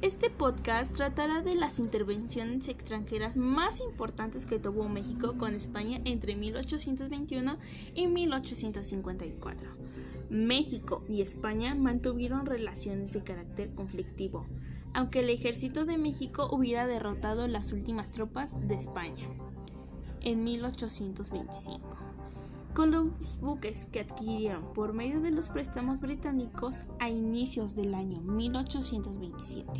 Este podcast tratará de las intervenciones extranjeras más importantes que tuvo México con España entre 1821 y 1854. México y España mantuvieron relaciones de carácter conflictivo, aunque el ejército de México hubiera derrotado las últimas tropas de España en 1825 con los buques que adquirieron por medio de los préstamos británicos a inicios del año 1827.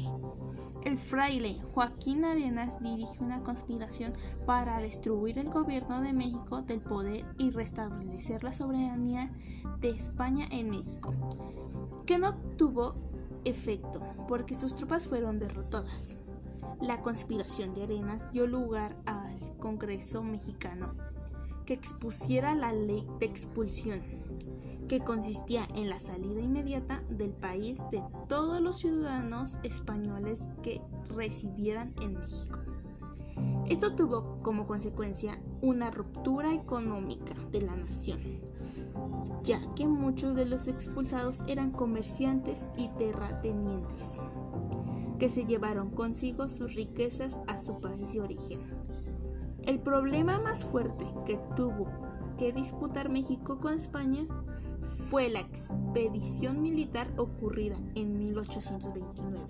El fraile Joaquín Arenas dirigió una conspiración para destruir el gobierno de México del poder y restablecer la soberanía de España en México, que no tuvo efecto porque sus tropas fueron derrotadas. La conspiración de Arenas dio lugar al Congreso mexicano que expusiera la ley de expulsión, que consistía en la salida inmediata del país de todos los ciudadanos españoles que residieran en México. Esto tuvo como consecuencia una ruptura económica de la nación, ya que muchos de los expulsados eran comerciantes y terratenientes, que se llevaron consigo sus riquezas a su país de origen. El problema más fuerte que tuvo que disputar México con España fue la expedición militar ocurrida en 1829,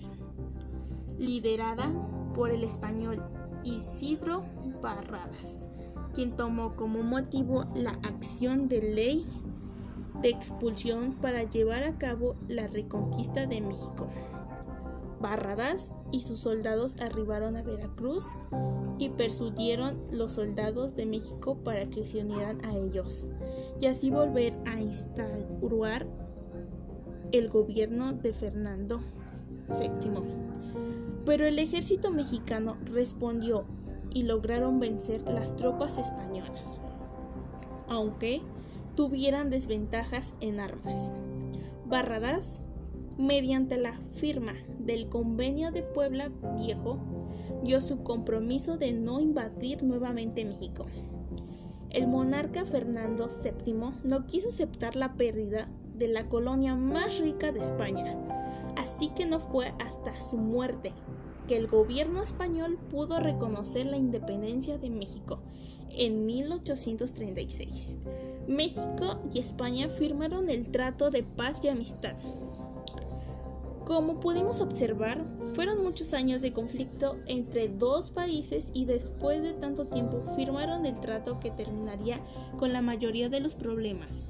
liderada por el español Isidro Barradas, quien tomó como motivo la acción de ley de expulsión para llevar a cabo la reconquista de México. Barradas y sus soldados arribaron a Veracruz y persuadieron los soldados de México para que se unieran a ellos y así volver a instaurar el gobierno de Fernando VII. Pero el ejército mexicano respondió y lograron vencer las tropas españolas, aunque tuvieran desventajas en armas. Barradas mediante la firma del Convenio de Puebla Viejo, dio su compromiso de no invadir nuevamente México. El monarca Fernando VII no quiso aceptar la pérdida de la colonia más rica de España, así que no fue hasta su muerte que el gobierno español pudo reconocer la independencia de México en 1836. México y España firmaron el Trato de Paz y Amistad, como pudimos observar, fueron muchos años de conflicto entre dos países y después de tanto tiempo firmaron el trato que terminaría con la mayoría de los problemas.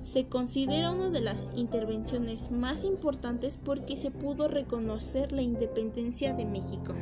Se considera una de las intervenciones más importantes porque se pudo reconocer la independencia de México.